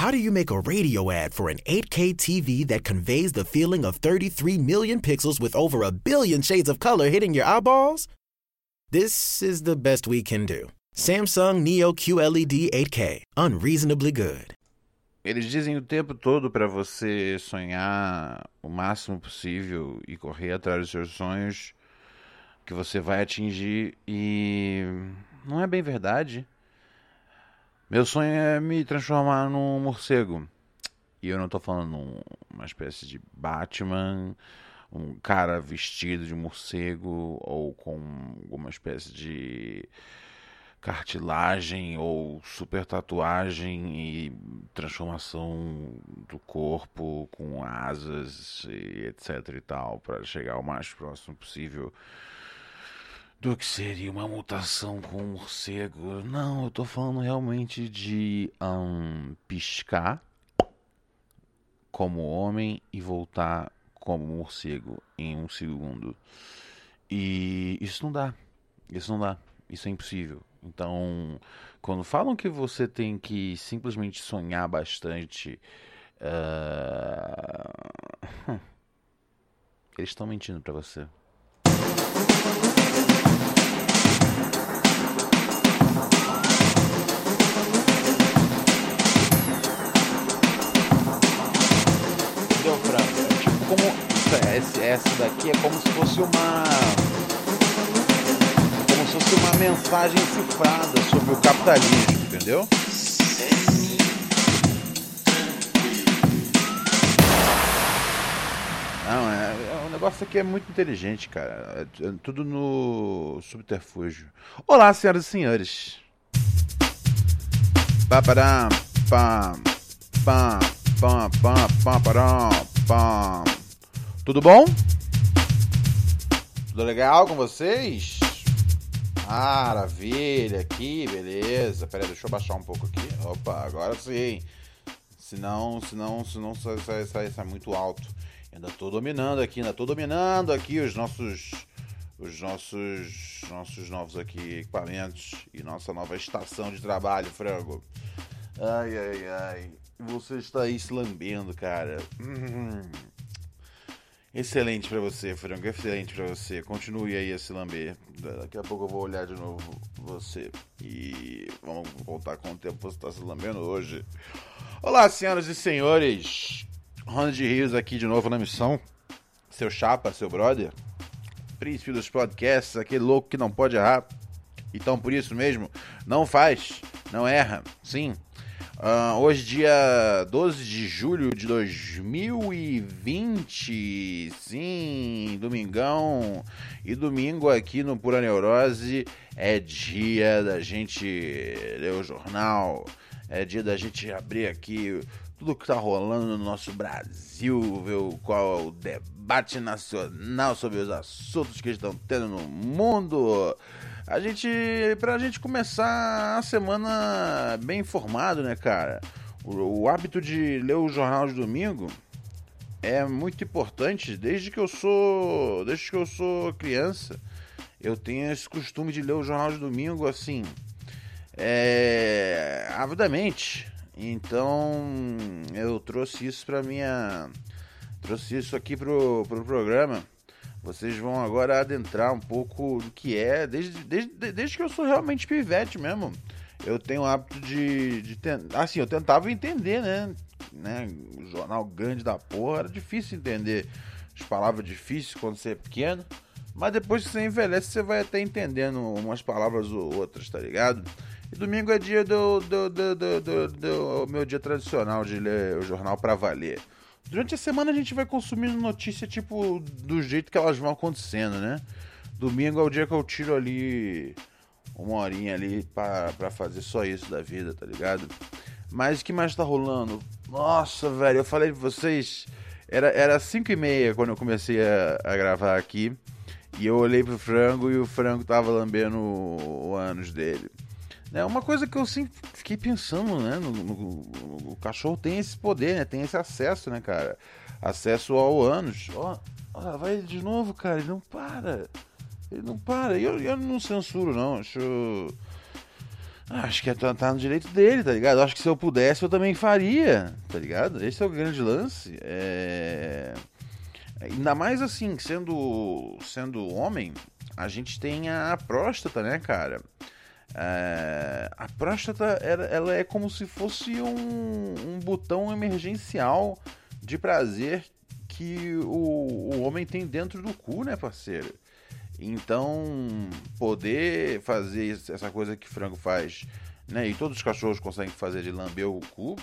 How do you make a radio ad for an 8K TV that conveys the feeling of 33 million pixels with over a billion shades of color hitting your eyeballs? This is the best we can do. Samsung Neo QLED 8K, unreasonably good. Eles dizem o tempo todo para você sonhar o máximo possível e correr atrás dos seus sonhos que você vai atingir e não é bem verdade. Meu sonho é me transformar num morcego. E eu não tô falando uma espécie de Batman, um cara vestido de morcego ou com alguma espécie de cartilagem ou super tatuagem e transformação do corpo com asas e etc e tal para chegar o mais próximo possível do que seria uma mutação com um morcego. Não, eu tô falando realmente de um, piscar como homem e voltar como morcego em um segundo. E isso não dá. Isso não dá. Isso é impossível. Então, quando falam que você tem que simplesmente sonhar bastante, uh... eles estão mentindo para você. Essa daqui é como se fosse uma como se fosse uma mensagem cifrada sobre o capitalismo, entendeu? Não, é, é, o negócio aqui é muito inteligente, cara. É, é tudo no subterfúgio. Olá, senhoras e senhores. Pá, pam, pam, pam, pam, pam, pam, pam. Tudo bom? Tudo legal com vocês? Maravilha, aqui, beleza. Pera aí, deixa eu baixar um pouco aqui. Opa, agora sim. Senão, senão, senão sai, sai, sai, sai muito alto. Ainda tô dominando aqui, ainda tô dominando aqui os nossos os nossos nossos novos aqui equipamentos e nossa nova estação de trabalho, frango. Ai, ai, ai. Você está aí se lambendo, cara. Hum. Excelente para você, Franco. Excelente para você. Continue aí a se lamber. Daqui a pouco eu vou olhar de novo você. E vamos voltar com o tempo você está se lambendo hoje. Olá, senhoras e senhores. Ronald Rios aqui de novo na missão. Seu chapa, seu brother. Príncipe dos podcasts, aquele louco que não pode errar. Então, por isso mesmo, não faz, não erra. Sim, Uh, hoje, dia 12 de julho de 2020, sim, domingão. E domingo aqui no Pura Neurose é dia da gente ler o jornal, é dia da gente abrir aqui tudo que tá rolando no nosso Brasil, ver qual é o debate nacional sobre os assuntos que estão tendo no mundo a gente pra gente começar a semana bem informado, né, cara? O, o, hábito de ler o jornal de domingo é muito importante desde que eu sou, desde que eu sou criança. Eu tenho esse costume de ler o jornal de domingo assim, é, avidamente. Então, eu trouxe isso para minha trouxe isso aqui pro, pro programa vocês vão agora adentrar um pouco do que é, desde, desde, desde que eu sou realmente pivete mesmo. Eu tenho o hábito de, de tentar. Assim, eu tentava entender, né? né? O jornal grande da porra era difícil entender as palavras difíceis quando você é pequeno. Mas depois que você envelhece, você vai até entendendo umas palavras ou outras, tá ligado? E domingo é dia do, do, do, do, do, do meu dia tradicional de ler o jornal pra valer. Durante a semana a gente vai consumindo notícia, tipo, do jeito que elas vão acontecendo, né? Domingo é o dia que eu tiro ali uma horinha ali pra fazer só isso da vida, tá ligado? Mas o que mais tá rolando? Nossa, velho, eu falei pra vocês. Era, era 5 e meia quando eu comecei a, a gravar aqui. E eu olhei pro frango e o frango tava lambendo o, o ânus dele. É uma coisa que eu sempre fiquei pensando, né? No, no, no, o cachorro tem esse poder, né? Tem esse acesso, né, cara? Acesso ao ânus. Ó, ó, vai de novo, cara. Ele não para. Ele não para. Eu, eu não censuro, não. Acho. Acho que é, tá, tá no direito dele, tá ligado? Acho que se eu pudesse eu também faria, tá ligado? Esse é o grande lance. É... Ainda mais assim, sendo, sendo homem, a gente tem a próstata, né, cara? É... A próstata, ela, ela, é como se fosse um, um botão emergencial de prazer que o, o homem tem dentro do cu, né, parceiro? Então, poder fazer essa coisa que frango faz, né? E todos os cachorros conseguem fazer de lamber o cu,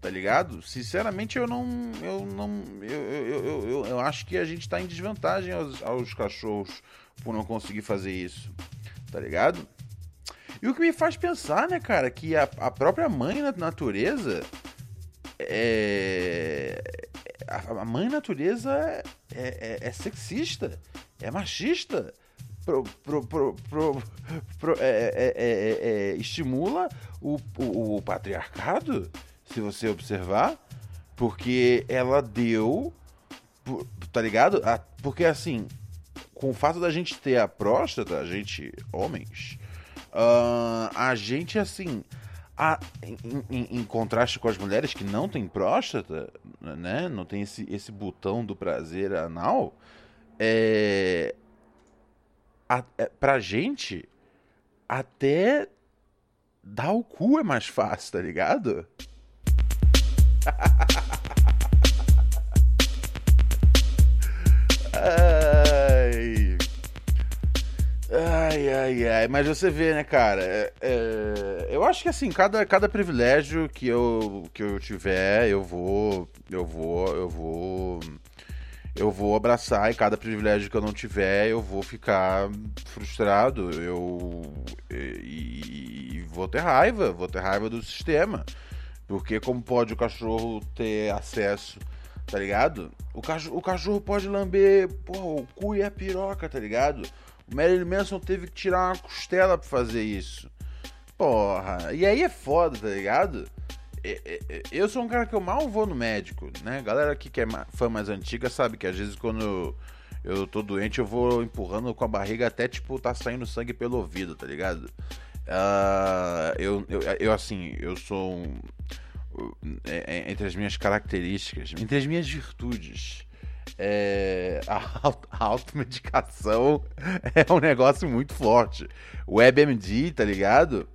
tá ligado? Sinceramente, eu não. Eu não. Eu, eu, eu, eu, eu acho que a gente tá em desvantagem aos, aos cachorros por não conseguir fazer isso, tá ligado? E o que me faz pensar, né, cara, que a, a própria mãe na natureza é. A mãe natureza é, é, é sexista é machista. Pro, pro, pro, é, é, é, estimula o, o, o patriarcado, se você observar, porque ela deu. Tá ligado? Porque assim, com o fato da gente ter a próstata, a gente, homens, uh, a gente assim. A, em, em, em, contraste com as mulheres que não têm próstata, né? Não tem esse, esse botão do prazer anal é, a, é, pra gente, até dar o cu é mais fácil, tá ligado? Mas você vê, né, cara? É, é, eu acho que assim, cada, cada privilégio que eu, que eu tiver, eu vou. Eu vou. Eu vou eu vou abraçar e cada privilégio que eu não tiver, eu vou ficar frustrado, eu e, e, vou ter raiva, vou ter raiva do sistema. Porque como pode o cachorro ter acesso, tá ligado? O cachorro, o cachorro pode lamber, porra, o cu e a piroca, tá ligado? O Marilyn Manson teve que tirar uma costela pra fazer isso. Porra, e aí é foda, tá ligado? É, é, é, eu sou um cara que eu mal vou no médico, né? Galera aqui que é fã mais antiga sabe que às vezes quando eu, tô doente eu vou empurrando com a barriga até tipo tá saindo sangue pelo ouvido, tá ligado? Uh, eu, eu, eu, assim, eu sou um, entre as minhas características, entre as minhas virtudes, é, a, automedicação é um negócio muito forte. WebMD, tá ligado?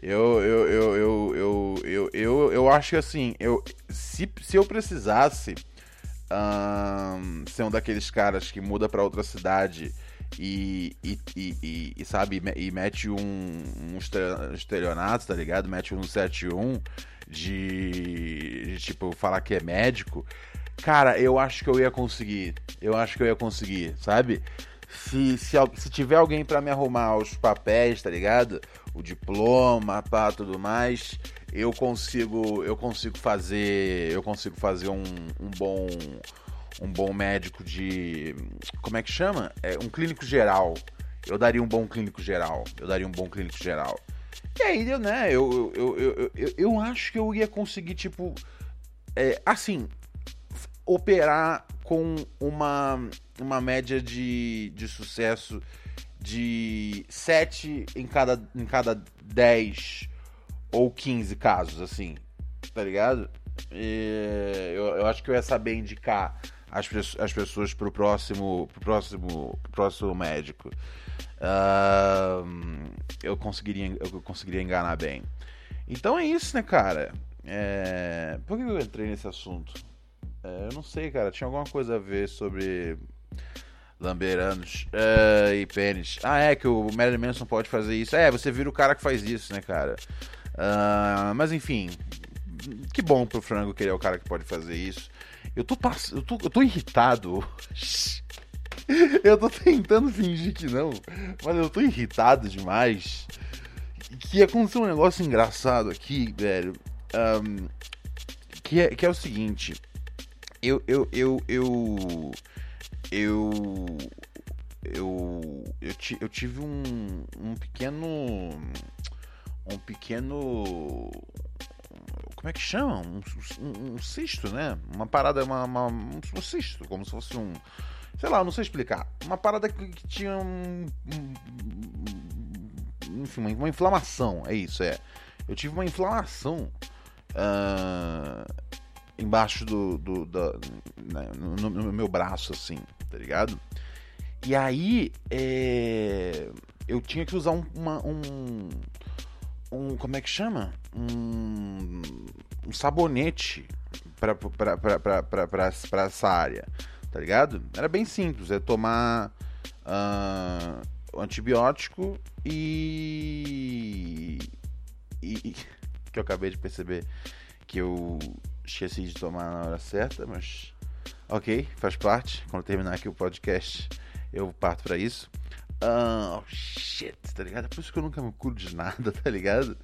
Eu, eu, eu, eu, eu, eu, eu, eu acho que assim, eu, se, se eu precisasse um, ser um daqueles caras que muda para outra cidade e, e, e, e, sabe, e mete um, um estelionato, tá ligado? Mete um 71 de, de tipo, falar que é médico. Cara, eu acho que eu ia conseguir. Eu acho que eu ia conseguir, sabe? Se, se, se tiver alguém para me arrumar os papéis, tá ligado? o diploma, pá, tudo mais, eu consigo, eu consigo fazer, eu consigo fazer um, um bom um bom médico de como é que chama? É um clínico geral. Eu daria um bom clínico geral. Eu daria um bom clínico geral. E aí, né, eu, eu, eu, eu, eu acho que eu ia conseguir, tipo, é, assim, operar com uma, uma média de, de sucesso de 7 em cada, em cada 10 ou 15 casos, assim, tá ligado? E eu, eu acho que eu ia saber indicar as, as pessoas pro próximo, pro próximo, pro próximo médico. Uh, eu, conseguiria, eu conseguiria enganar bem. Então é isso, né, cara? É... Por que eu entrei nesse assunto? É, eu não sei, cara. Tinha alguma coisa a ver sobre Lamberanos uh, e pênis. Ah, é que o Marilyn Manson pode fazer isso. É, você vira o cara que faz isso, né, cara? Uh, mas enfim, que bom pro frango que ele é o cara que pode fazer isso. Eu tô, pass... eu tô, eu tô irritado. eu tô tentando fingir que não, mas eu tô irritado demais. Que aconteceu um negócio engraçado aqui, velho. Um, que, é, que é o seguinte. Eu, eu, eu, eu eu eu eu, tive um, um pequeno um pequeno como é que chama? Um, um, um cisto, né? Uma parada, uma, uma, um cisto, como se fosse um. Sei lá, não sei explicar. Uma parada que, que tinha um, enfim, uma, uma inflamação, é isso, é. Eu tive uma inflamação uh, embaixo do, do né, no, no, meu braço, assim, tá ligado? E aí, é, eu tinha que usar um, uma, um, um, como é que chama? Um, um sabonete pra, pra, pra, pra, pra, pra, pra essa área, tá ligado? Era bem simples, é tomar uh, antibiótico e, e, que eu acabei de perceber que eu esqueci de tomar na hora certa, mas ok, faz parte. Quando terminar aqui o podcast, eu parto para isso. Uh, oh shit, tá ligado? É por isso que eu nunca me curo de nada, tá ligado?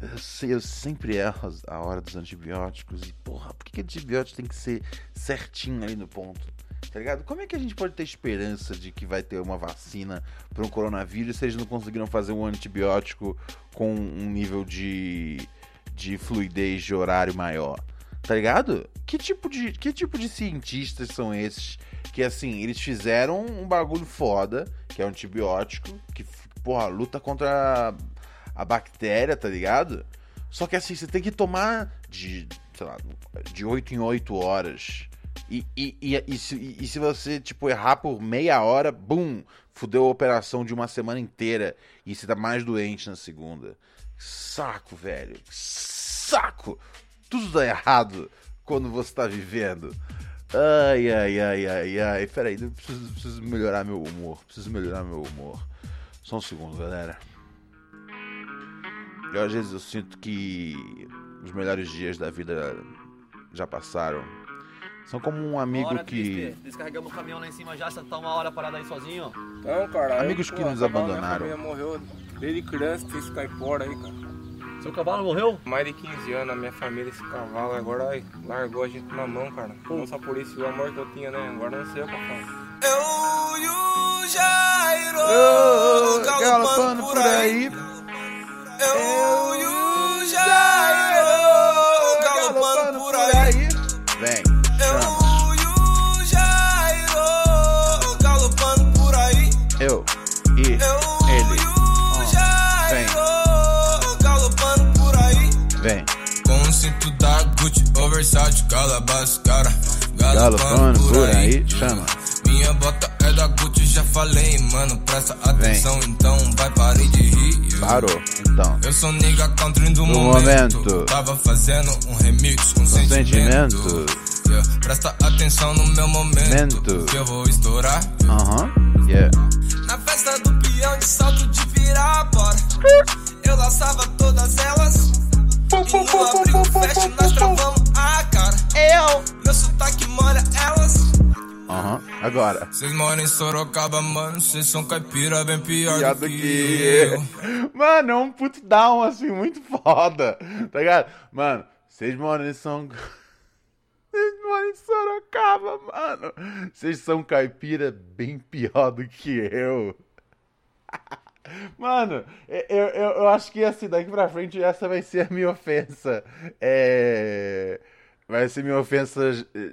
Eu, sei, eu sempre erro a hora dos antibióticos e porra, por que, que antibiótico tem que ser certinho ali no ponto? Tá ligado? Como é que a gente pode ter esperança de que vai ter uma vacina para um coronavírus se eles não conseguiram fazer um antibiótico com um nível de, de fluidez de horário maior? Tá ligado? Que tipo de, que tipo de cientistas são esses que, assim, eles fizeram um bagulho foda, que é um antibiótico, que, porra, luta contra a, a bactéria, tá ligado? Só que, assim, você tem que tomar de, sei lá, de 8 em 8 horas. E, e, e, e, se, e se você, tipo, errar por meia hora, bum, fudeu a operação de uma semana inteira. E você tá mais doente na segunda. Saco, velho. Saco! Tudo dá errado quando você tá vivendo. Ai, ai, ai, ai, ai. Peraí, preciso, preciso melhorar meu humor. Preciso melhorar meu humor. Só um segundo, galera. Eu, às vezes eu sinto que os melhores dias da vida já passaram. São como um amigo Bora, que. Descarregamos o caminhão lá em cima já, você tá uma hora parado aí sozinho. Não, cara. Amigos eu, que pô, nos abandonaram. Minha família morreu desde criança, fez caipora aí, cara. Seu cavalo morreu? Mais de 15 anos, a minha família, esse cavalo, agora ai, largou a gente na mão, cara. Não só por isso, o amor que eu tinha, né? Agora não sei o que eu faço. Eu e o Jairo Oh, galopando galopando por aí. Eu Galopando por aí, chama. Minha bota é da Gucci, já falei, mano. Presta atenção, então vai parar de rir. Parou, então. Eu sou nigga country do, Do momento. momento. Tava fazendo um remix com, sentimento. sentimento. Yeah, Presta atenção no meu momento. Momento. Que eu vou estourar. Aham, yeah. Na festa do peão de salto de virar bora. Eu laçava todas elas. E no abrigo fest nós Meu sotaque molha elas. Aham, agora. Vocês moram em Sorocaba, mano. Vocês são caipira bem pior, Pior do que, que. eu. Mano, é um puto down, assim, muito foda. Tá ligado? Mano, vocês moram em São. Vocês moram em Sorocaba, mano. Vocês são caipira bem pior do que eu. Mano, eu, eu, eu acho que assim, daqui pra frente essa vai ser a minha ofensa. É. Vai ser minha ofensa eh,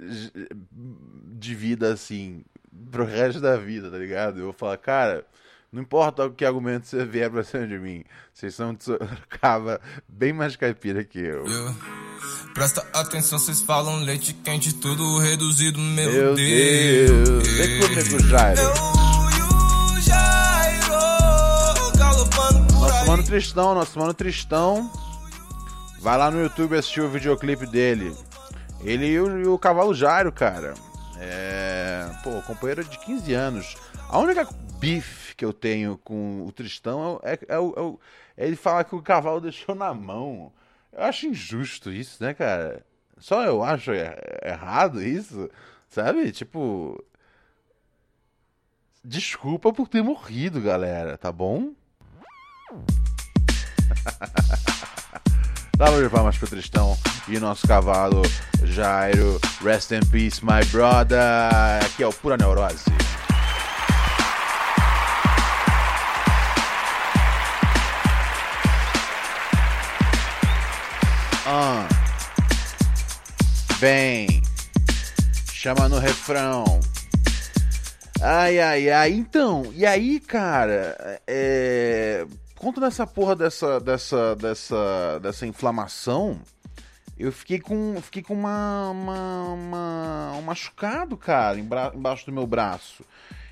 de vida, assim, pro resto da vida, tá ligado? Eu vou falar, cara, não importa o que argumento você vier pra cima de mim, vocês são de Sorocaba bem mais caipira que eu. Yeah. Presta atenção, vocês falam leite quente, tudo reduzido, meu, Meu Deus. Deus! Vem comigo, Jairo. Eu e Jairo galopando por Nosso mano Tristão, nosso mano Tristão. Vai lá no YouTube assistir o videoclipe dele. Ele e o, e o Cavalo Jairo, cara. É. Pô, companheiro de 15 anos. A única bife que eu tenho com o Tristão é, é, é o- é ele falar que o cavalo deixou na mão. Eu acho injusto isso, né, cara? Só eu acho er- errado isso, sabe? Tipo. Desculpa por ter morrido, galera, tá bom? Salve palmas pro Tristão e nosso cavalo Jairo. Rest in peace, my brother. Aqui é o Pura Neurose. Ah. Vem. Chama no refrão. Ai, ai, ai. Então, e aí, cara, é... conta dessa porra dessa, dessa, dessa, dessa inflamação, eu fiquei com, fiquei com uma, uma, uma um machucado, cara, embaixo do meu braço.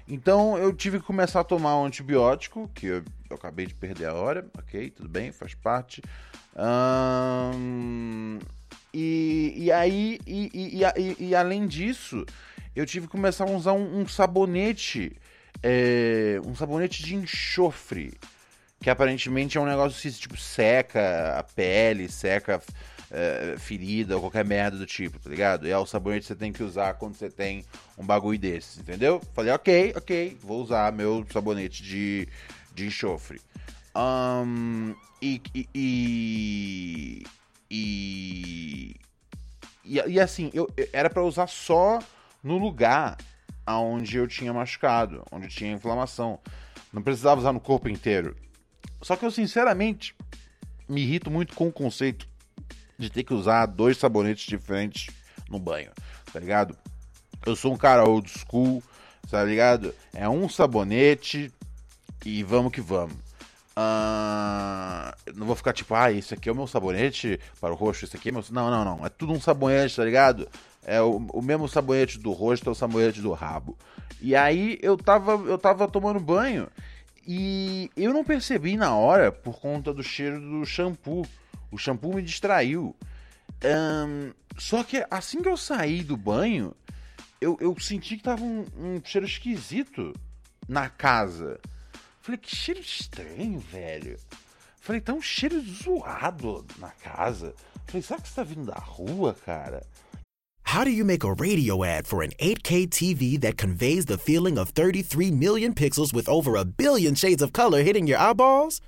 Então eu tive que começar a tomar um antibiótico, que eu, eu acabei de perder a hora, ok, tudo bem, faz parte. e, e aí, e, e, e, e, além disso, eu tive que começar a usar um, um sabonete, é, um sabonete de enxofre, que aparentemente é um negócio que tipo seca a pele, seca é, ferida ou qualquer merda do tipo, tá ligado? E é o sabonete que você tem que usar quando você tem um bagulho desses, entendeu? Falei, ok, ok, vou usar meu sabonete de, de enxofre. Um, e, e, e, e, e, assim, eu, era para usar só no lugar aonde eu tinha machucado, onde tinha inflamação. Não precisava usar no corpo inteiro. Só que eu, sinceramente, me irrito muito com o conceito de ter que usar dois sabonetes diferentes no banho, tá ligado? Eu sou um cara old school, tá ligado? É um sabonete e vamos que vamos. Uh, não vou ficar tipo, ah, esse aqui é o meu sabonete para o rosto, esse aqui é meu. Não, não, não. É tudo um sabonete, tá ligado? É o, o mesmo sabonete do rosto, é o sabonete do rabo. E aí eu tava, eu tava tomando banho e eu não percebi na hora por conta do cheiro do shampoo. O shampoo me distraiu. Um, só que assim que eu saí do banho, eu, eu senti que tava um, um cheiro esquisito na casa. Falei, que cheiro estranho, velho. Falei, tá um cheiro zoado na casa. Falei, será que você tá vindo da rua, cara? How do you make a radio ad for an 8K TV that conveys the feeling of 33 million pixels with over a billion shades of color hitting your eyeballs?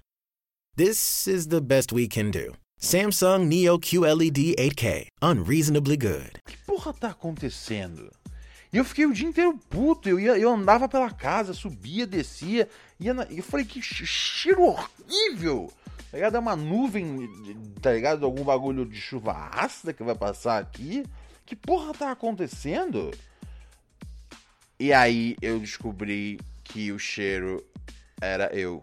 This is the best we can do. Samsung Neo QLED 8K, unreasonably good. Que porra tá acontecendo? Eu fiquei o dia inteiro puto, eu, ia, eu andava pela casa, subia, descia, ia na, eu falei, que cheiro horrível! Tá ligado? É uma nuvem, tá ligado? Algum bagulho de chuva ácida que vai passar aqui. Que porra tá acontecendo? E aí eu descobri que o cheiro era eu.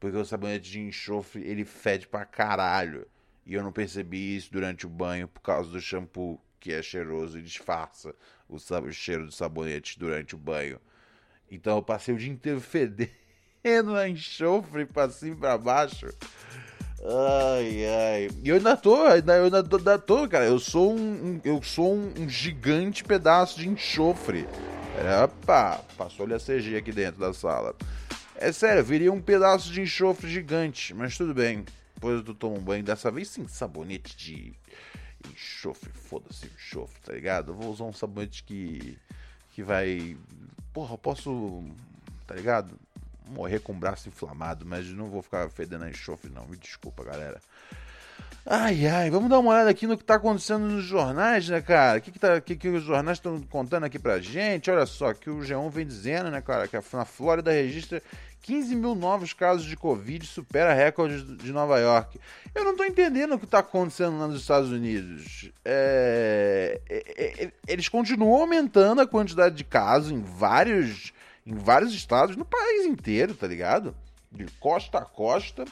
Porque o sabonete de enxofre, ele fede pra caralho. E eu não percebi isso durante o banho por causa do shampoo, que é cheiroso e disfarça o, o cheiro do sabonete durante o banho. Então eu passei o dia inteiro fedendo a enxofre pra cima e pra baixo. Ai, ai. E eu ainda tô, eu ainda tô, ainda tô, cara. Eu sou um, eu sou um, um gigante pedaço de enxofre. Opa, passou-lhe a CG aqui dentro da sala. É sério, viria um pedaço de enxofre gigante, mas tudo bem. Depois eu tomo um banho, dessa vez sem sabonete de enxofre, foda-se enxofre, tá ligado? Eu vou usar um sabonete que que vai, porra, posso, tá ligado? Morrer com o braço inflamado, mas não vou ficar fedendo a enxofre não, me desculpa, galera. Ai, ai, vamos dar uma olhada aqui no que tá acontecendo nos jornais, né, cara? O que, que, tá, que, que os jornais estão contando aqui pra gente? Olha só, que o G1 vem dizendo, né, cara, que na Flórida registra 15 mil novos casos de Covid, supera recordes de Nova York. Eu não tô entendendo o que tá acontecendo lá nos Estados Unidos. É, é, é, eles continuam aumentando a quantidade de casos em vários, em vários estados, no país inteiro, tá ligado? De costa a costa.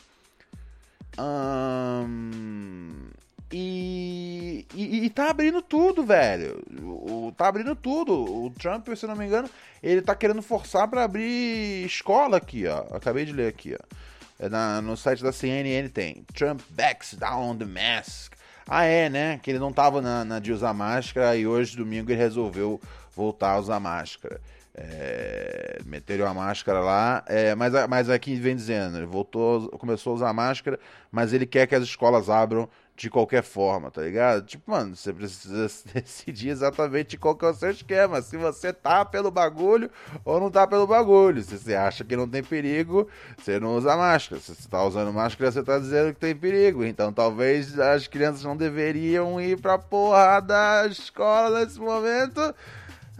Hum, e, e, e, tá abrindo tudo, velho. O, tá abrindo tudo. O Trump, se não me engano, ele tá querendo forçar para abrir escola aqui, ó. Acabei de ler aqui, ó. É na, no site da CNN tem. Trump backs down the mask. Ah, é, né? Que ele não tava na, na de usar máscara e hoje, domingo, ele resolveu voltar a usar máscara. É, meteram a máscara lá, é, mas, mas aqui vem dizendo, ele voltou, começou a usar máscara, mas ele quer que as escolas abram de qualquer forma, tá ligado? Tipo, mano, você precisa decidir exatamente qual que é o seu esquema. Se você tá pelo bagulho ou não tá pelo bagulho. Se você acha que não tem perigo, você não usa máscara. Se você tá usando máscara, você tá dizendo que tem perigo. Então talvez as crianças não deveriam ir pra porra da escola nesse momento.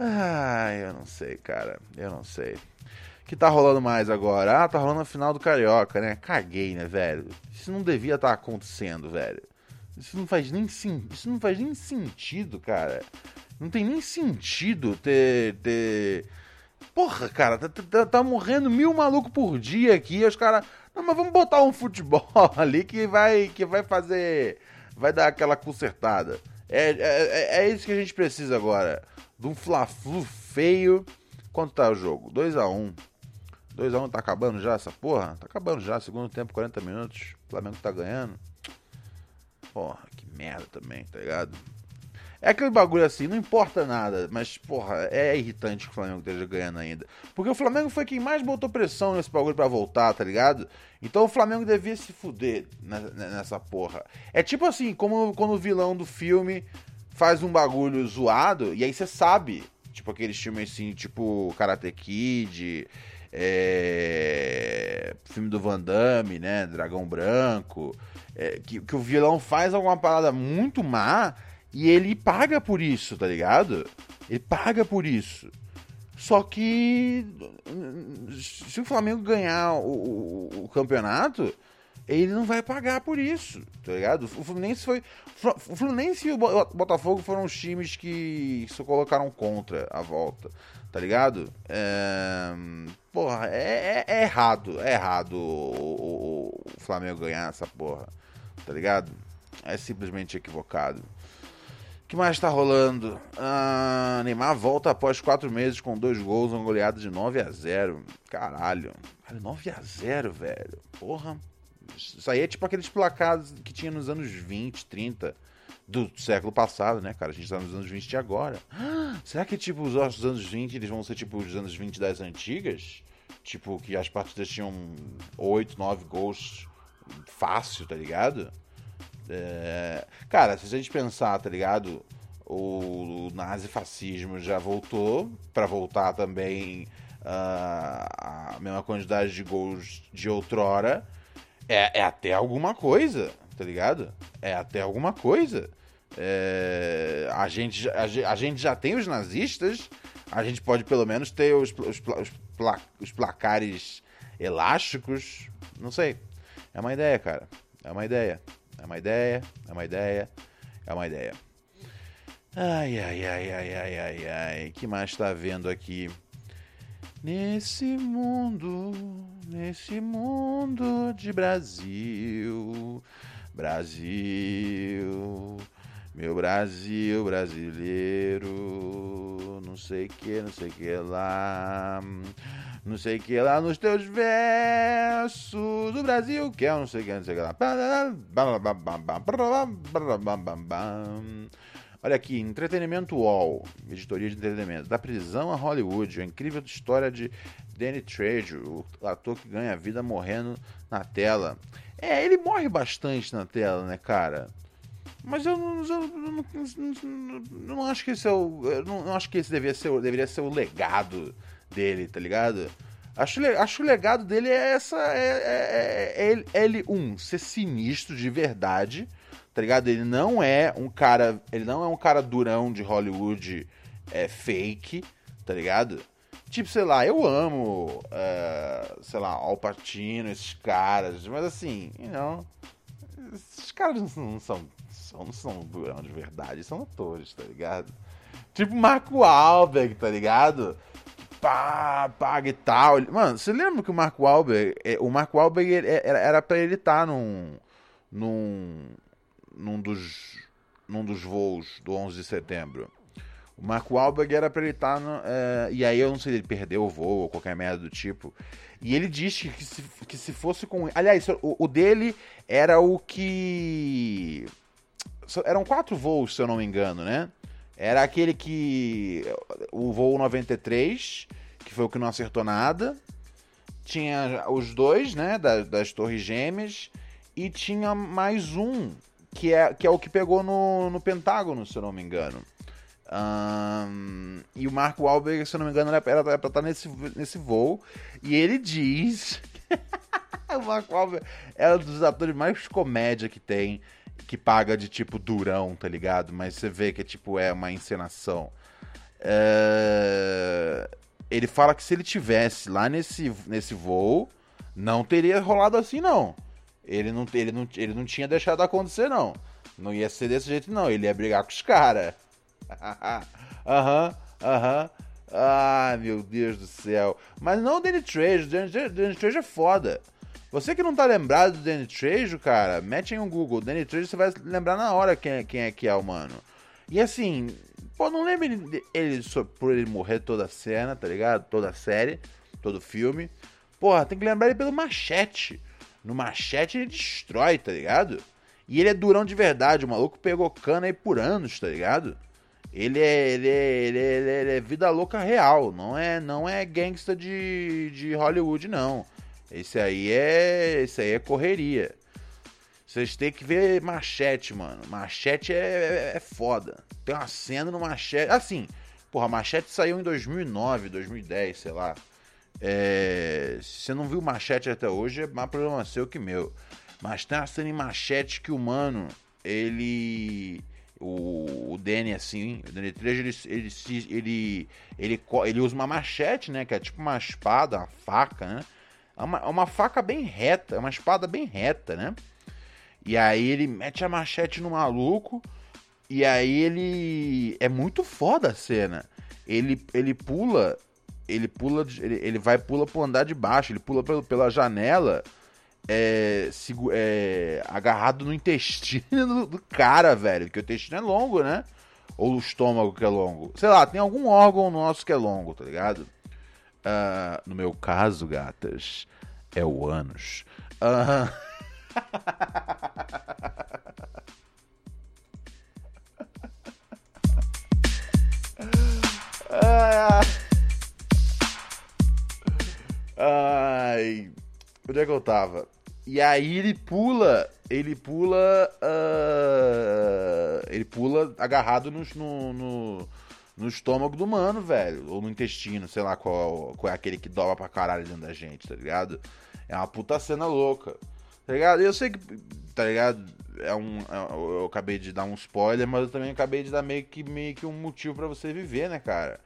Ah, eu não sei, cara. Eu não sei. O que tá rolando mais agora? Ah, tá rolando a final do Carioca, né? Caguei, né, velho? Isso não devia estar tá acontecendo, velho. Isso não faz nem isso não faz nem sentido, cara. Não tem nem sentido ter. ter... Porra, cara, tá, tá, tá morrendo mil malucos por dia aqui. Os caras Não, mas vamos botar um futebol ali que vai, que vai fazer. Vai dar aquela consertada. É, é, é isso que a gente precisa agora. De um Fla-Flu feio. Quanto tá o jogo? 2x1. 2x1 tá acabando já essa porra? Tá acabando já, segundo tempo, 40 minutos. O Flamengo tá ganhando. Porra, que merda também, tá ligado? É aquele bagulho assim, não importa nada, mas, porra, é irritante que o Flamengo esteja ganhando ainda. Porque o Flamengo foi quem mais botou pressão nesse bagulho pra voltar, tá ligado? Então o Flamengo devia se fuder nessa porra. É tipo assim, como quando o vilão do filme faz um bagulho zoado, e aí você sabe. Tipo aqueles filmes assim, tipo Karate Kid, é... filme do Van Damme, né? Dragão Branco. É, que, que o vilão faz alguma parada muito má e ele paga por isso, tá ligado? Ele paga por isso. Só que se o Flamengo ganhar o, o, o, campeonato, ele não vai pagar por isso, tá ligado? O Fluminense foi. O Fluminense e o Botafogo foram os times que se colocaram contra a volta, tá ligado? É, porra, é, é, é, errado, é errado o, o Flamengo ganhar essa porra, tá ligado? É simplesmente equivocado que mais tá rolando? Ah, Neymar volta após quatro meses com dois gols, uma goleada de 9 a 0 Caralho. 9 a 0 velho. Porra. Isso aí é tipo aqueles placados que tinha nos anos 20, 30 do século passado, né, cara? A gente tá nos anos 20 de agora. será que, tipo, os nossos anos 20 eles vão ser tipo os anos 20 das antigas? Tipo, que as partidas tinham 8, 9 gols fácil, tá ligado? É... Cara, se a gente pensar, tá ligado? O, o nazifascismo já voltou, para voltar também uh, a mesma quantidade de gols de outrora. É, é até alguma coisa, tá ligado? É até alguma coisa. É, a, gente, a, a, gente já tem os nazistas, a gente pode pelo menos ter os, os, os, os placares elásticos. Não sei. É uma ideia, cara. É uma ideia. É uma ideia, é uma ideia, é uma ideia. Ai, ai, ai, ai, ai, ai, ai. que mais tá vendo aqui? Nesse mundo, nesse mundo de Brasil, Brasil, meu Brasil brasileiro, não sei que, não sei que lá não sei o que lá nos teus versos do Brasil, que é não sei o que, não sei o que lá. Olha aqui, Entretenimento Wall, editoria de entretenimento. Da prisão a Hollywood, a incrível história de Danny Trejo, o ator que ganha vida morrendo na tela. É, ele morre bastante na tela, né, cara? Mas eu não, eu não, não, acho que esse é o. Não, acho que esse deveria ser, deveria ser o legado dele, tá ligado? Acho, acho o legado dele é essa. É, é, é, é ele, um, ser sinistro de verdade, tá ligado? Ele não é um cara. Ele não é um cara durão de Hollywood é, fake, tá ligado? Tipo, sei lá, eu amo, uh, sei lá, Al Pacino, esses caras, mas assim, know, esses caras não são, são, não são durão de verdade, são atores, tá ligado? Tipo Marco Wahlberg, tá ligado? pá, paga e tal. Mano, você lembra que o Mark Wahlberg, é, o Mark Wahlberg era, era pra ele estar tá num, num, num, dos, num dos voos do 11 de setembro. O Mark Wahlberg era pra ele estar tá é, e aí eu não sei, ele perdeu o voo ou qualquer merda do tipo. E ele disse que se, que se fosse com... Aliás, o, o dele era o que... Eram quatro voos, se eu não me engano, né? Era aquele que. O voo 93, que foi o que não acertou nada. Tinha os dois, né? Das, das Torres Gêmeas. E tinha mais um, que é, que é o que pegou no, no Pentágono, se eu não me engano. Um, e o Mark Wahlberg, se eu não me engano, era, pra estar nesse, nesse voo. E ele diz. o Mark Wahlberg é um dos atores mais comédia que tem que paga de tipo durão, tá ligado? Mas você vê que tipo é uma encenação. É... Ele fala que se ele tivesse lá nesse, nesse voo, não teria rolado assim, não. Ele não, ele, não, ele não tinha deixado acontecer, não. Não ia ser desse jeito, não. Ele ia brigar com os caras. Aham, aham. Ah, meu Deus do céu. Mas não o Danny Trejo. O Danny Trejo é foda. Você que não tá lembrado do Danny Trejo, cara, mete em um Google. Danny Trejo, você vai lembrar na hora quem, é- quem é que é o mano. E assim, pô, não lembre ele, por ele morrer toda a cena, tá ligado? Toda a série, todo filme. Porra, tem que lembrar ele pelo machete. No machete ele destrói, tá ligado? E ele é durão de verdade, o maluco pegou cana aí por anos, tá ligado? Ele é, ele é, ele é, ele é, ele é vida louca real, não é, não é gangsta de, de Hollywood, não. Esse aí é, esse aí é correria. Vocês têm que ver Machete, mano. Machete é, é, é foda. Tem uma cena no Machete. Assim, porra, Machete saiu em 2009, 2010, sei lá. É, se você não viu Machete até hoje, é mais problema seu que meu. Mas tem uma cena em Machete que o mano, ele. O, o Danny, assim, o Danny Trejo, ele, ele, ele, ele, ele usa uma machete, né? Que é tipo uma espada, uma faca, né? É uma, é uma faca bem reta, é uma espada bem reta, né? E aí ele mete a machete no maluco. E aí ele. É muito foda a cena. Ele, ele pula. Ele pula. Ele, ele vai pula pro andar de baixo. Ele pula pelo, pela janela. É, segu- é, agarrado no intestino do, cara, velho. Porque o intestino é longo, né? Ou o estômago que é longo. Sei lá, tem algum órgão nosso que é longo, tá ligado? Ah, no meu caso, gatas, é o ânus. Ah. Ai. Onde é que eu tava? E aí ele pula. Ele pula. ah, ele pula agarrado no, no, no, estômago do mano, velho. Ou no intestino, sei lá qual, qual é aquele que dobra pra caralho dentro da gente, tá ligado? É uma puta cena louca. Tá ligado? Eu sei que. Tá ligado? É um. é- Eu acabei de dar um spoiler, mas eu também acabei de dar meio que, meio que um motivo pra você viver, né, cara?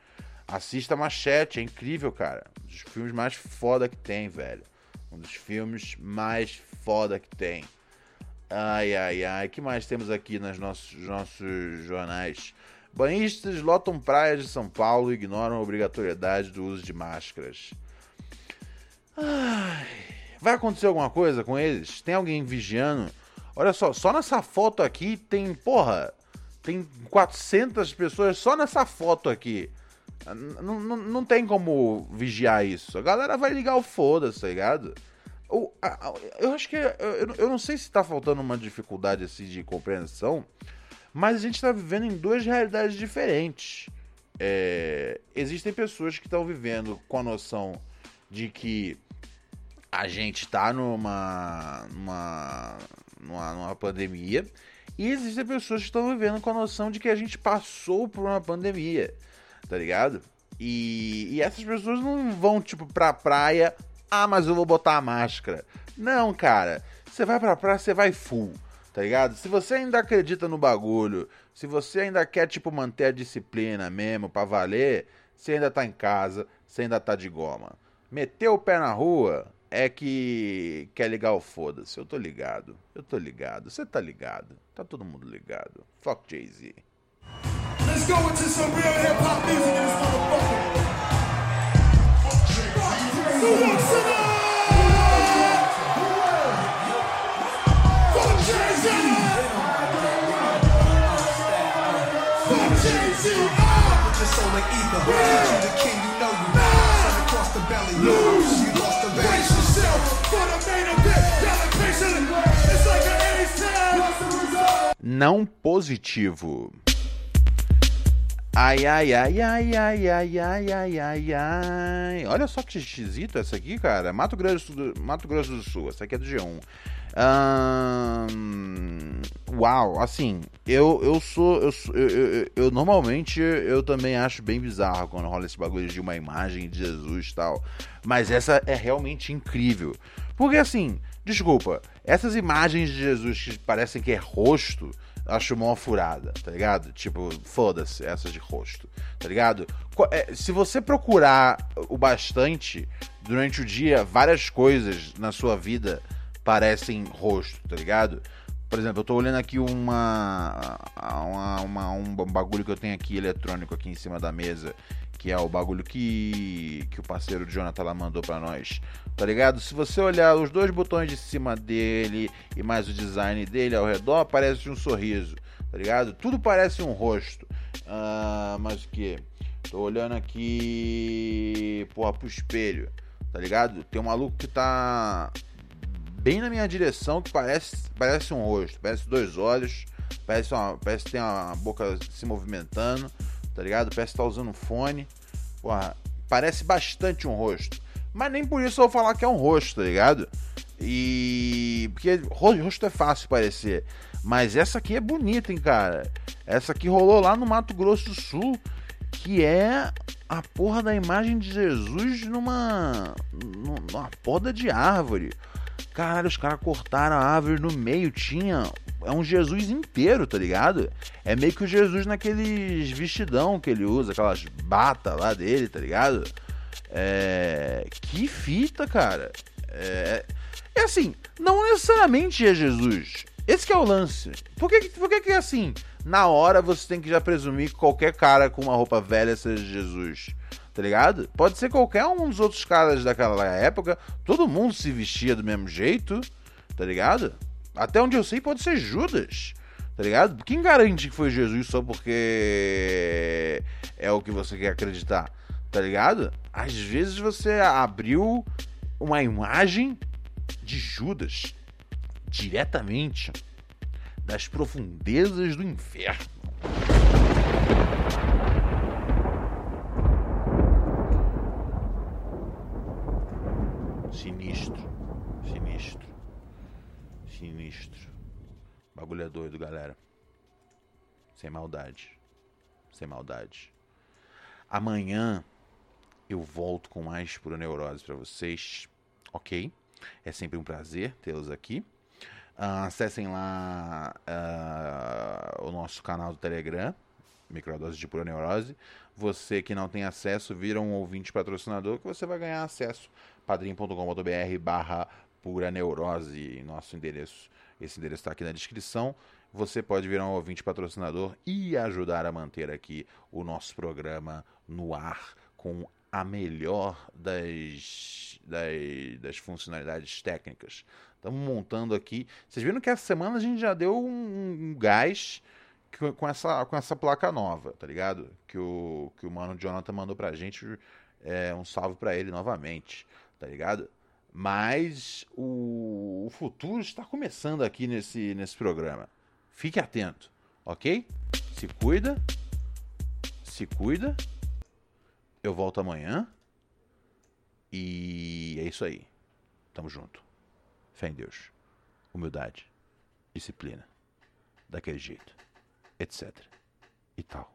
Assista Machete, é incrível, cara. Um dos filmes mais foda que tem, velho. Um dos filmes mais foda que tem. Ai, ai, ai. Que mais temos aqui nos nossos, nossos jornais? Banhistas lotam praias de São Paulo e ignoram a obrigatoriedade do uso de máscaras. Ai, vai acontecer alguma coisa com eles? Tem alguém vigiando? Olha só, só nessa foto aqui tem, porra, tem 400 pessoas só nessa foto aqui. Não tem como vigiar isso. A galera vai ligar o foda-se, tá ligado? A- Eu acho que. Eu, eu não sei se tá faltando uma dificuldade assim de compreensão, mas a gente tá vivendo em duas realidades diferentes. É, existem pessoas que estão vivendo com a noção de que a gente tá numa, numa, numa, numa pandemia e existem pessoas que estão vivendo com a noção de que a gente passou por uma pandemia, tá ligado? E, e essas pessoas não vão, tipo, pra praia, ah, mas eu vou botar a máscara. Não, cara, você vai pra praia, você vai full, tá ligado? Se você ainda acredita no bagulho, se você ainda quer, tipo, manter a disciplina mesmo pra valer, você ainda tá em casa, você ainda tá de goma. Meteu o pé na rua é que quer ligar o foda-se. Eu tô ligado. Eu tô ligado. Você tá ligado. Tá todo mundo ligado. Fuck Jay-Z. Let's go into some real hip hop music in this motherfucker. New York City! Fuck Jay-Z! Fuck Jay-Z! Your soul like ether. Teach you the king, you know you. Sun across the belly. Lose. You lost the Brace race. yourself for the main event. Y'all impatient? It's like an A's town. What's the result? Não positivo. Ai, ai, ai, ai, ai, ai, ai, ai, ai, ai. Olha só que esquisito essa aqui, cara. Mato Grosso do, Mato Grosso do Sul. Essa aqui é do G1. Ahn, uau, assim, eu. Eu, sou- eu, eu, eu- eu normalmente eu também acho bem bizarro quando rola esse bagulho de uma imagem de Jesus e tal. Mas essa é realmente incrível. Porque assim, desculpa, essas imagens de Jesus que parecem que é rosto, acho mó furada, tá ligado? Tipo, foda-se essas de rosto, tá ligado? É, Se você procurar o bastante durante o dia, várias coisas na sua vida parecem rosto, tá ligado? Por exemplo, eu tô olhando aqui uma, uma, uma- um bagulho que eu tenho aqui eletrônico aqui em cima da mesa, que é o bagulho que, que o parceiro Jonathan lá mandou pra nós. Tá ligado? Se você olhar os dois botões de cima dele e mais o design dele ao redor, parece um sorriso. Tá ligado? Tudo parece um rosto. Ah, mas o que? Tô olhando aqui. Porra, pro espelho. Tá ligado? Tem um maluco que tá bem na minha direção que parece, parece um rosto. Parece dois olhos. Parece, uma, parece que tem uma boca se movimentando. Tá ligado? Parece que tá usando um fone. Porra, parece bastante um rosto. Mas nem por isso eu vou falar que é um rosto, tá ligado? E. Porque rosto é fácil parecer. Mas essa aqui é bonita, hein, cara? Essa aqui rolou lá no Mato Grosso do Sul. Que é a porra da imagem de Jesus numa. numa poda de árvore. Caralho, os caras cortaram a árvore no meio. Tinha. É um Jesus inteiro, tá ligado? É meio que o Jesus naqueles vestidão que ele usa, aquelas batas lá dele, tá ligado? É. Que fita, cara. É. É assim, não necessariamente é Jesus. Esse é o lance. Por que, por que, que é assim? Na hora você tem que já presumir que qualquer cara com uma roupa velha seja Jesus. Tá ligado? Pode ser qualquer um dos outros caras daquela época. Todo mundo se vestia do mesmo jeito. Tá ligado? Até onde eu sei pode ser Judas. Tá ligado? Quem garante que foi Jesus só porque é o que você quer acreditar? Tá ligado? Às vezes você abriu uma imagem de Judas diretamente das profundezas do inferno. Sinistro, sinistro, sinistro. Bagulho é doido, galera. Sem maldade, sem maldade. Amanhã eu volto com mais pura neurose para vocês, ok? É sempre um prazer tê-los aqui. Uh, acessem lá uh, o nosso canal do Telegram, Microdose de Pura Neurose. Você que não tem acesso, vira um ouvinte patrocinador que você vai ganhar acesso. padrim.com.br barra Pura Neurose, nosso endereço. Esse endereço está aqui na descrição. Você pode virar um ouvinte patrocinador e ajudar a manter aqui o nosso programa no ar com a melhor das, das, das funcionalidades técnicas. Estamos montando aqui. Vocês viram que essa semana a gente já deu um, um gás com essa, com essa placa nova, tá ligado? Que o, que o mano Jonathan mandou pra gente. É, um salve para ele novamente, tá ligado? Mas o, o futuro está começando aqui nesse, nesse programa. Fique atento, ok? Se cuida. Se cuida. Eu volto amanhã. E é isso aí. Tamo junto. Fé em Deus. Humildade. Disciplina. Daquele jeito. Etc. E tal.